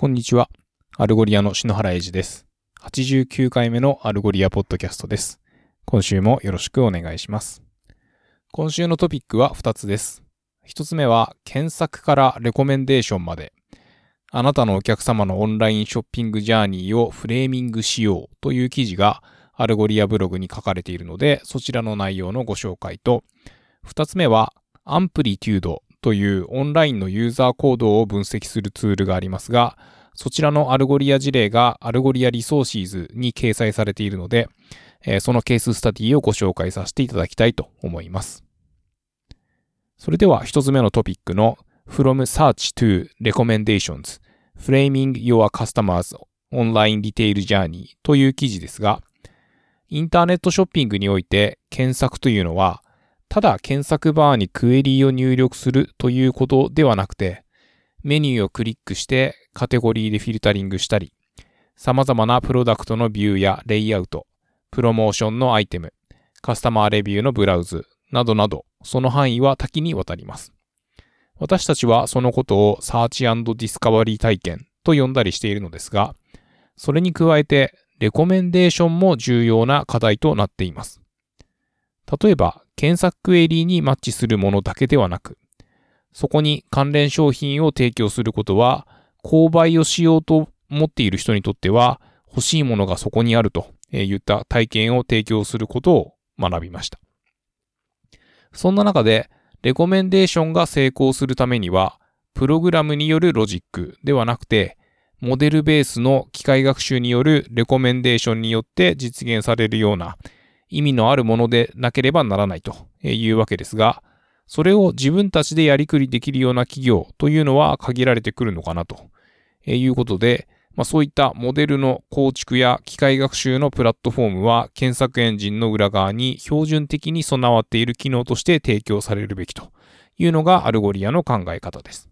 こんにちは。 Algolia の篠原英二です。89回目の Algolia ポッドキャストです。今週もよろしくお願いします。今週のトピックは2つです。1つ目は、検索からレコメンデーションまで、あなたのお客様のオンラインショッピングジャーニーをフレーミングしようという記事が Algolia ブログに書かれているので、そちらの内容のご紹介と、2つ目は、 Amplitudeというオンラインのユーザー行動を分析するツールがありますが、そちらの Algolia 事例が Algolia Resources に掲載されているので、そのケーススタディをご紹介させていただきたいと思います。それでは一つ目のトピックの From Search to Recommendations Framing Your Customers Online Retail Journey という記事ですが、インターネットショッピングにおいて検索というのは、ただ検索バーにクエリーを入力するということではなくて、メニューをクリックしてカテゴリーでフィルタリングしたり、様々なプロダクトのビューやレイアウト、プロモーションのアイテム、カスタマーレビューのブラウズなどなど、その範囲は多岐にわたります。私たちはそのことを search discovery 体験と呼んだりしているのですが、それに加えてレコメンデーションも重要な課題となっています。例えば、検索クエリーにマッチするものだけではなく、そこに関連商品を提供することは、購買をしようと思っている人にとっては、欲しいものがそこにあるといった体験を提供することを学びました。そんな中で、レコメンデーションが成功するためには、プログラムによるロジックではなくて、モデルベースの機械学習によるレコメンデーションによって実現されるような意味のあるものでなければならないというわけですが、それを自分たちでやりくりできるような企業というのは限られてくるのかなということで、まあ、そういったモデルの構築や機械学習のプラットフォームは検索エンジンの裏側に標準的に備わっている機能として提供されるべきというのが Algolia の考え方です。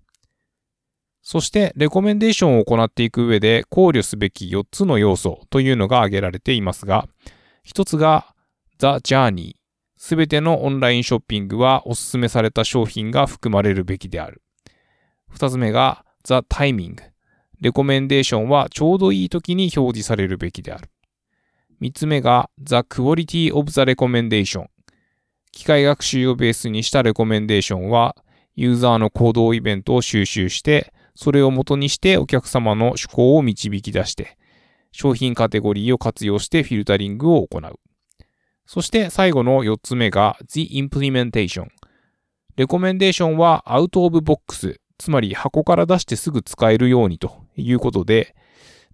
そして、レコメンデーションを行っていく上で考慮すべき4つの要素というのが挙げられていますが、1つが The Journey すべてのオンラインショッピングはおすすめされた商品が含まれるべきである。二つ目が The Timing。レコメンデーションはちょうどいい時に表示されるべきである。三つ目が The Quality of the Recommendation。機械学習をベースにしたレコメンデーションはユーザーの行動イベントを収集して、それを元にしてお客様の趣向を導き出して、商品カテゴリーを活用してフィルタリングを行う。そして最後の4つ目が The Implementation。レコメンデーションはアウトオブボックス、つまり箱から出してすぐ使えるようにということで、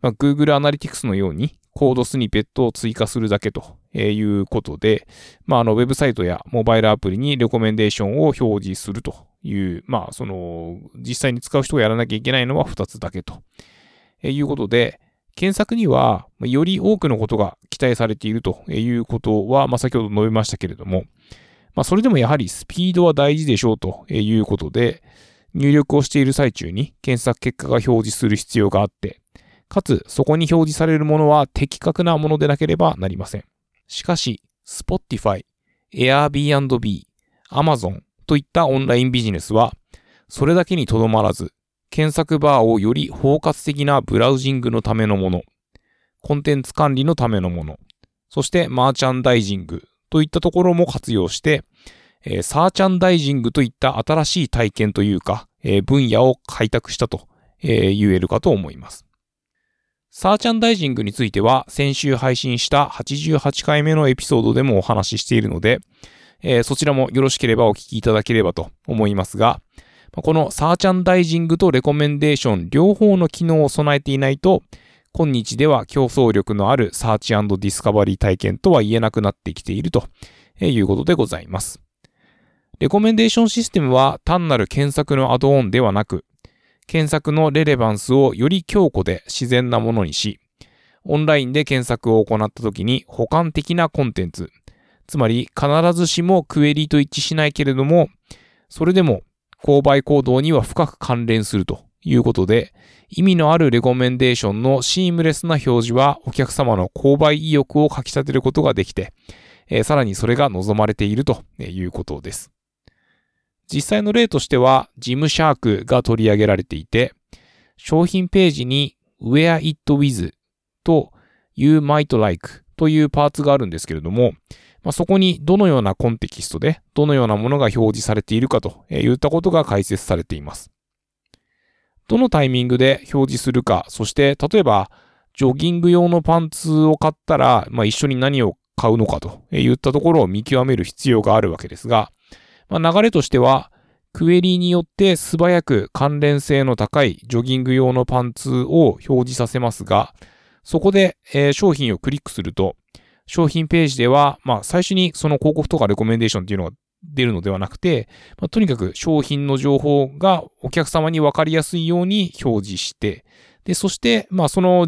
まあ、Google Analytics のようにコードスニペットを追加するだけということで、まあ、あのウェブサイトやモバイルアプリにレコメンデーションを表示するという、まあ、その実際に使う人がやらなきゃいけないのは2つだけということで、検索には、より多くのことが期待されているということは、まあ、先ほど述べましたけれども、まあ、それでもやはりスピードは大事でしょうということで、入力をしている最中に検索結果が表示する必要があって、かつそこに表示されるものは的確なものでなければなりません。しかし、Spotify、Airbnb、Amazon といったオンラインビジネスは、それだけにとどまらず、検索バーをより包括的なブラウジングのためのもの、コンテンツ管理のためのもの、そしてマーチャンダイジング。といったところも活用して、えー searchandising といった新しい体験というか、えー分野を開拓したと、えー言えるかと思います。 searchandising については先週配信した88回目のエピソードでもお話ししているので、えーそちらもよろしければお聞きいただければと思いますが、この searchandising とレコメンデーション両方の機能を備えていないと、今日では競争力のある search discovery 体験とは言えなくなってきているということでございます。レコメンデーションシステムは単なる検索のアドオンではなく、検索の relevance をより強固で自然なものにし、オンラインで検索を行った時に補完的なコンテンツ、つまり必ずしもクエリと一致しないけれども、それでも購買行動には深く関連するということで、意味のあるレコメンデーションのシームレスな表示はお客様の購買意欲をかき立てることができて、えさらにそれが望まれているということです。実際の例としては、ジムシャークが取り上げられていて、商品ページに where it with と you might like というパーツがあるんですけれども、まあ、そこにどのようなコンテキストでどのようなものが表示されているかといったことが解説されています。どのタイミングで表示するか、そして例えばジョギング用のパンツを買ったら、まあ、一緒に何を買うのかといったところを見極める必要があるわけですが、まあ、流れとしては、クエリによって素早く関連性の高いジョギング用のパンツを表示させますが、そこで、えー、商品をクリックすると、商品ページでは、まあ、最初にその広告とかレコメンデーションっていうのが出るのではなくて、まあ、とにかく商品の情報がお客様にわかりやすいように表示して、で、そして、まあ、その、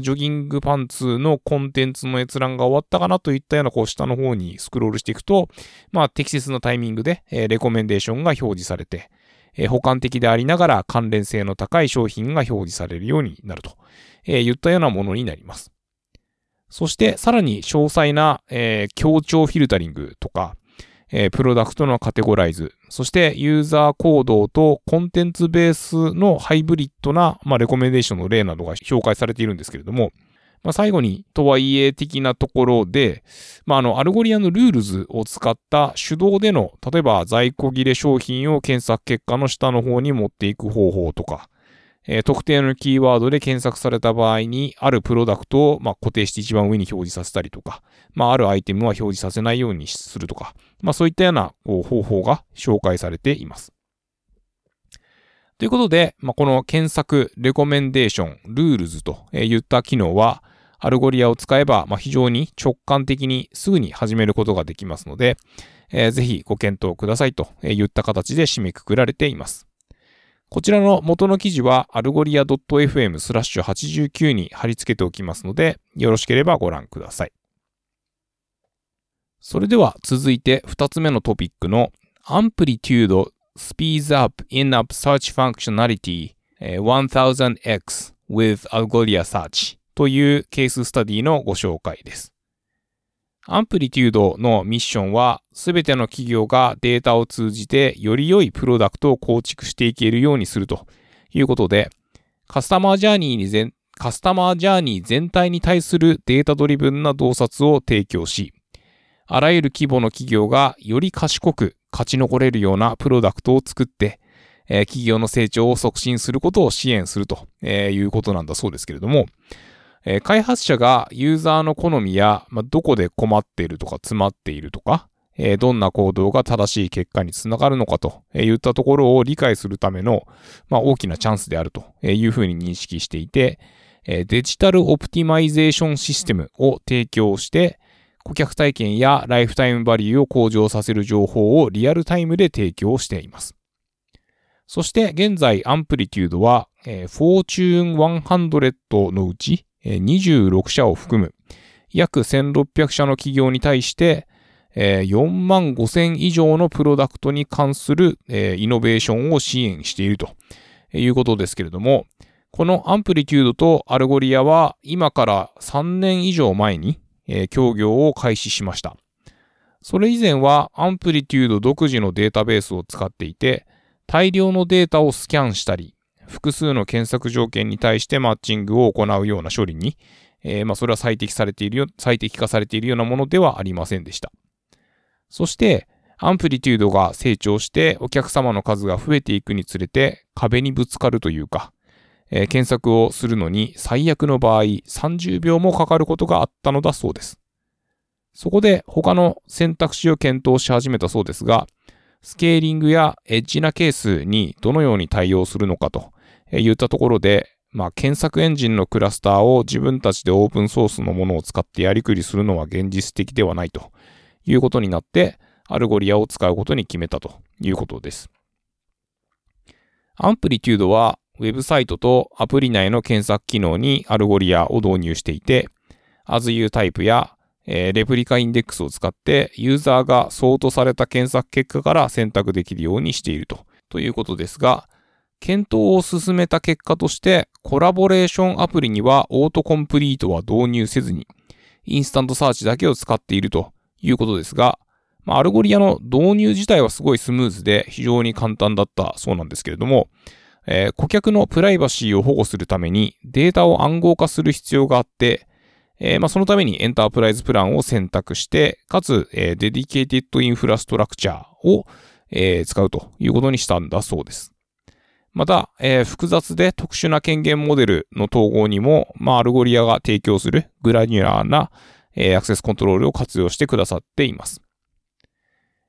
ジョギングパンツのコンテンツの閲覧が終わったかなといったような、こう、下の方にスクロールしていくと、まあ、適切なタイミングで、えー、レコメンデーションが表示されて、えー、補完的でありながら関連性の高い商品が表示されるようになると、えー、言ったようなものになります。そして、さらに詳細な、えー、強調フィルタリングとか、えー、プロダクトのカテゴライズ、そしてユーザー行動とコンテンツベースのハイブリッドな、まあ、レコメンデーションの例などが紹介されているんですけれども、まあ、最後に、とはいえ的なところで、まあ、あの、 Algolia の Rules を使った手動での、例えば在庫切れ商品を検索結果の下の方に持っていく方法とか、えー、特定のキーワードで検索された場合に、あるプロダクトを、まあ、固定して一番上に表示させたりとか、まあ、あるアイテムは表示させないようにするとか、まあ、そういったようなこう方法が紹介されています。ということで、まあ、この検索、レコメンデーション、 Rules といった機能は、 Algolia を使えば、まあ、非常に直感的にすぐに始めることができますので、えー、ぜひご検討くださいといった形で締めくくられています。こちらの元の記事はアルゴリア .fm スラッシュ89に貼り付けておきますので、よろしければご覧ください。それでは続いて2つ目のトピックの Amplitude Speeds Up In-App Search Functionality 1000X with Algolia Search というケーススタディのご紹介です。 Amplitude のミッションは、すべての企業がデータを通じてより良いプロダクトを構築していけるようにするということで、カスタマージャーニーに全、カスタマージャーニー全体に対するデータドリブンな洞察を提供し、あらゆる規模の企業がより賢く勝ち残れるようなプロダクトを作って、えー、企業の成長を促進することを支援するということなんだそうですけれども、えー、開発者がユーザーの好みや、まあ、どこで困っているとか詰まっているとか、えー、どんな行動が正しい結果につながるのかといったところを理解するための、まあ、大きなチャンスであるというふうに認識していて、え digital optimization system を提供して、顧客体験やライフタイムバリューを向上させる情報をリアルタイムで提供しています。そして現在 Amplitude は、えー、フォーチューン100のうち、26社を含む約1600社の企業に対して、4万5000以上のプロダクトに関するイノベーションを支援しているということですけれども、この Amplitude と Algolia は今から3年以上前に協業を開始しました。それ以前は Amplitude 独自のデータベースを使っていて、大量のデータをスキャンしたり、複数の検索条件に対してマッチングを行うような処理に、えー、まあ、それは最適されているよ、最適化されているようなものではありませんでした。そして、アンプリテュードが成長してお客様の数が増えていくにつれて壁にぶつかるというか、えー、検索をするのに最悪の場合30秒もかかることがあったのだそうです。そこで他の選択肢を検討し始めたそうですが、スケーリングやエッジなケースにどのように対応するのかと言ったところで、まあ、検索エンジンのクラスターを自分たちでオープンソースのものを使ってやりくりするのは現実的ではないということになって、 Algolia を使うことに決めたということです。 Amplitude はウェブサイトとアプリ内の検索機能に Algolia を導入していて、 as you type や、えー、レプリカインデックスを使ってユーザーがソートされた検索結果から選択できるようにしているとということですが、検討を進めた結果として、コラボレーションアプリにはオートコンプリートは導入せずに、InstantSearch だけを使っているということですが、ま、 Algolia の導入自体はすごいスムーズで非常に簡単だったそうなんですけれども、えー、顧客のプライバシーを保護するためにデータを暗号化する必要があって、えー、まあ、そのためにエンタープライズプランを選択して、かつ、えー、 dedicated infrastructure を、え、使うということにしたんだそうです。また、えー、複雑で特殊な権限モデルの統合にも、まあ、 Algolia が提供する granular な、えー、アクセスコントロールを活用してくださっています。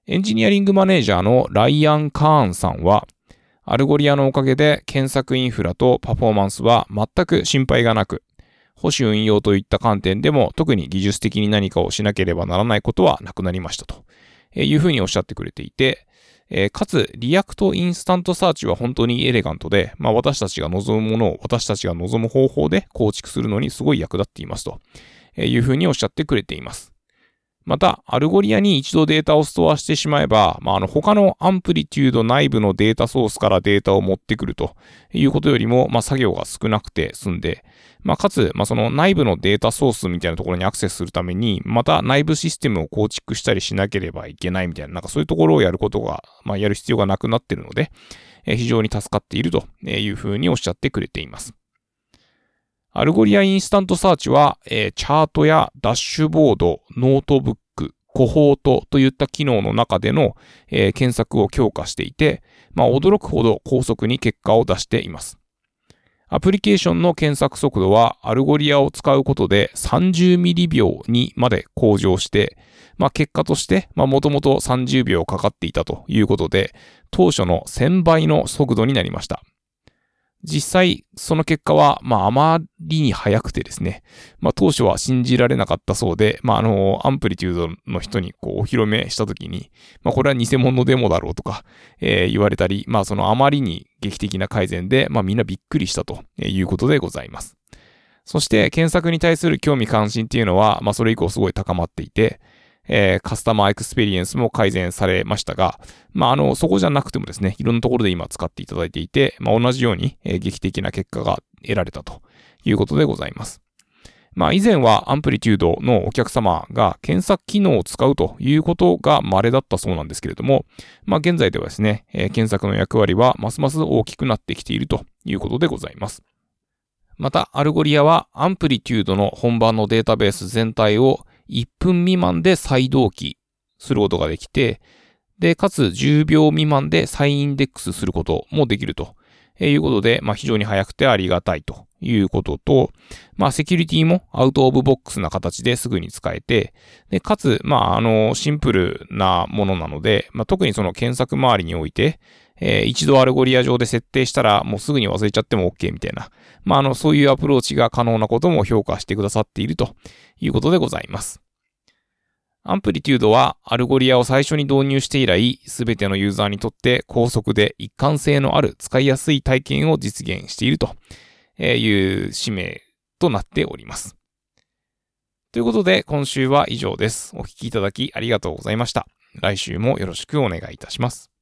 エンジニアリングマネージャーのライアン・カーンさんは、 Algolia のおかげで検索インフラとパフォーマンスは全く心配がなく、保守運用といった観点でも特に技術的に何かをしなければならないことはなくなりましたというふうにおっしゃってくれていて、えー、かつ、 React InstantSearch は本当にエレガントで、まあ私たちが望むものを私たちが望む方法で構築するのにすごい役立っていますというふうにおっしゃってくれています。また、 Algolia に一度データをストアしてしまえば、まあ、あの、他の Amplitude 内部のデータソースからデータを持ってくるということよりも、まあ、作業が少なくて済んで、まあ、かつ、まあ、その内部のデータソースみたいなところにアクセスするために、また内部システムを構築したりしなければいけないみたいな、なんかそういうところをやることが、まあ、やる必要がなくなっているので、非常に助かっているというふうにおっしゃってくれています。Algolia InstantSearch は、えー、チャートやダッシュボード、ノートブック、コホートといった機能の中での、えー、検索を強化していて、まあ、驚くほど高速に結果を出しています。アプリケーションの検索速度は Algolia を使うことで30ミリ秒にまで向上して、まあ、結果として、まあ、もともと30秒かかっていたということで、当初の1000倍の速度になりました。実際、その結果は、まあ、あまりに早くてですね、まあ、当初は信じられなかったそうで、まあ、あの、 Amplitude の人に、こう、お披露目したときに、まあ、これは偽物デモだろうとか、えー、言われたり、まあ、そのあまりに劇的な改善で、まあ、みんなびっくりしたということでございます。そして、検索に対する興味関心っていうのは、まあ、それ以降すごい高まっていて、えー、カスタマーエクスペリエンスも改善されましたが、まあ、あの、そこじゃなくてもですね、いろんなところで今使っていただいていて、まあ、同じように、えー、劇的な結果が得られたということでございます。まあ、以前は Amplitude のお客様が検索機能を使うということが稀だったそうなんですけれども、まあ、現在ではですね、えー、検索の役割はますます大きくなってきているということでございます。また、 Algolia は Amplitude の本番のデータベース全体を1分未満で再同期することができて、で、かつ10秒未満で再インデックスすることもできると。いうことで、まあ非常に早くてありがたいということと、まあセキュリティも out of box な形ですぐに使えて、で、かつ、まああの、シンプルなものなので、まあ特にその検索周りにおいて、えー、一度 Algolia 上で設定したらもうすぐに忘れちゃっても OK みたいな、まあ、あの、そういうアプローチが可能なことも評価してくださっているということでございます。 Amplitude は Algolia を最初に導入して以来、すべてのユーザーにとって高速で一貫性のある使いやすい体験を実現しているという使命となっております。ということで、今週は以上です。お聴きいただきありがとうございました。来週もよろしくお願いいたします。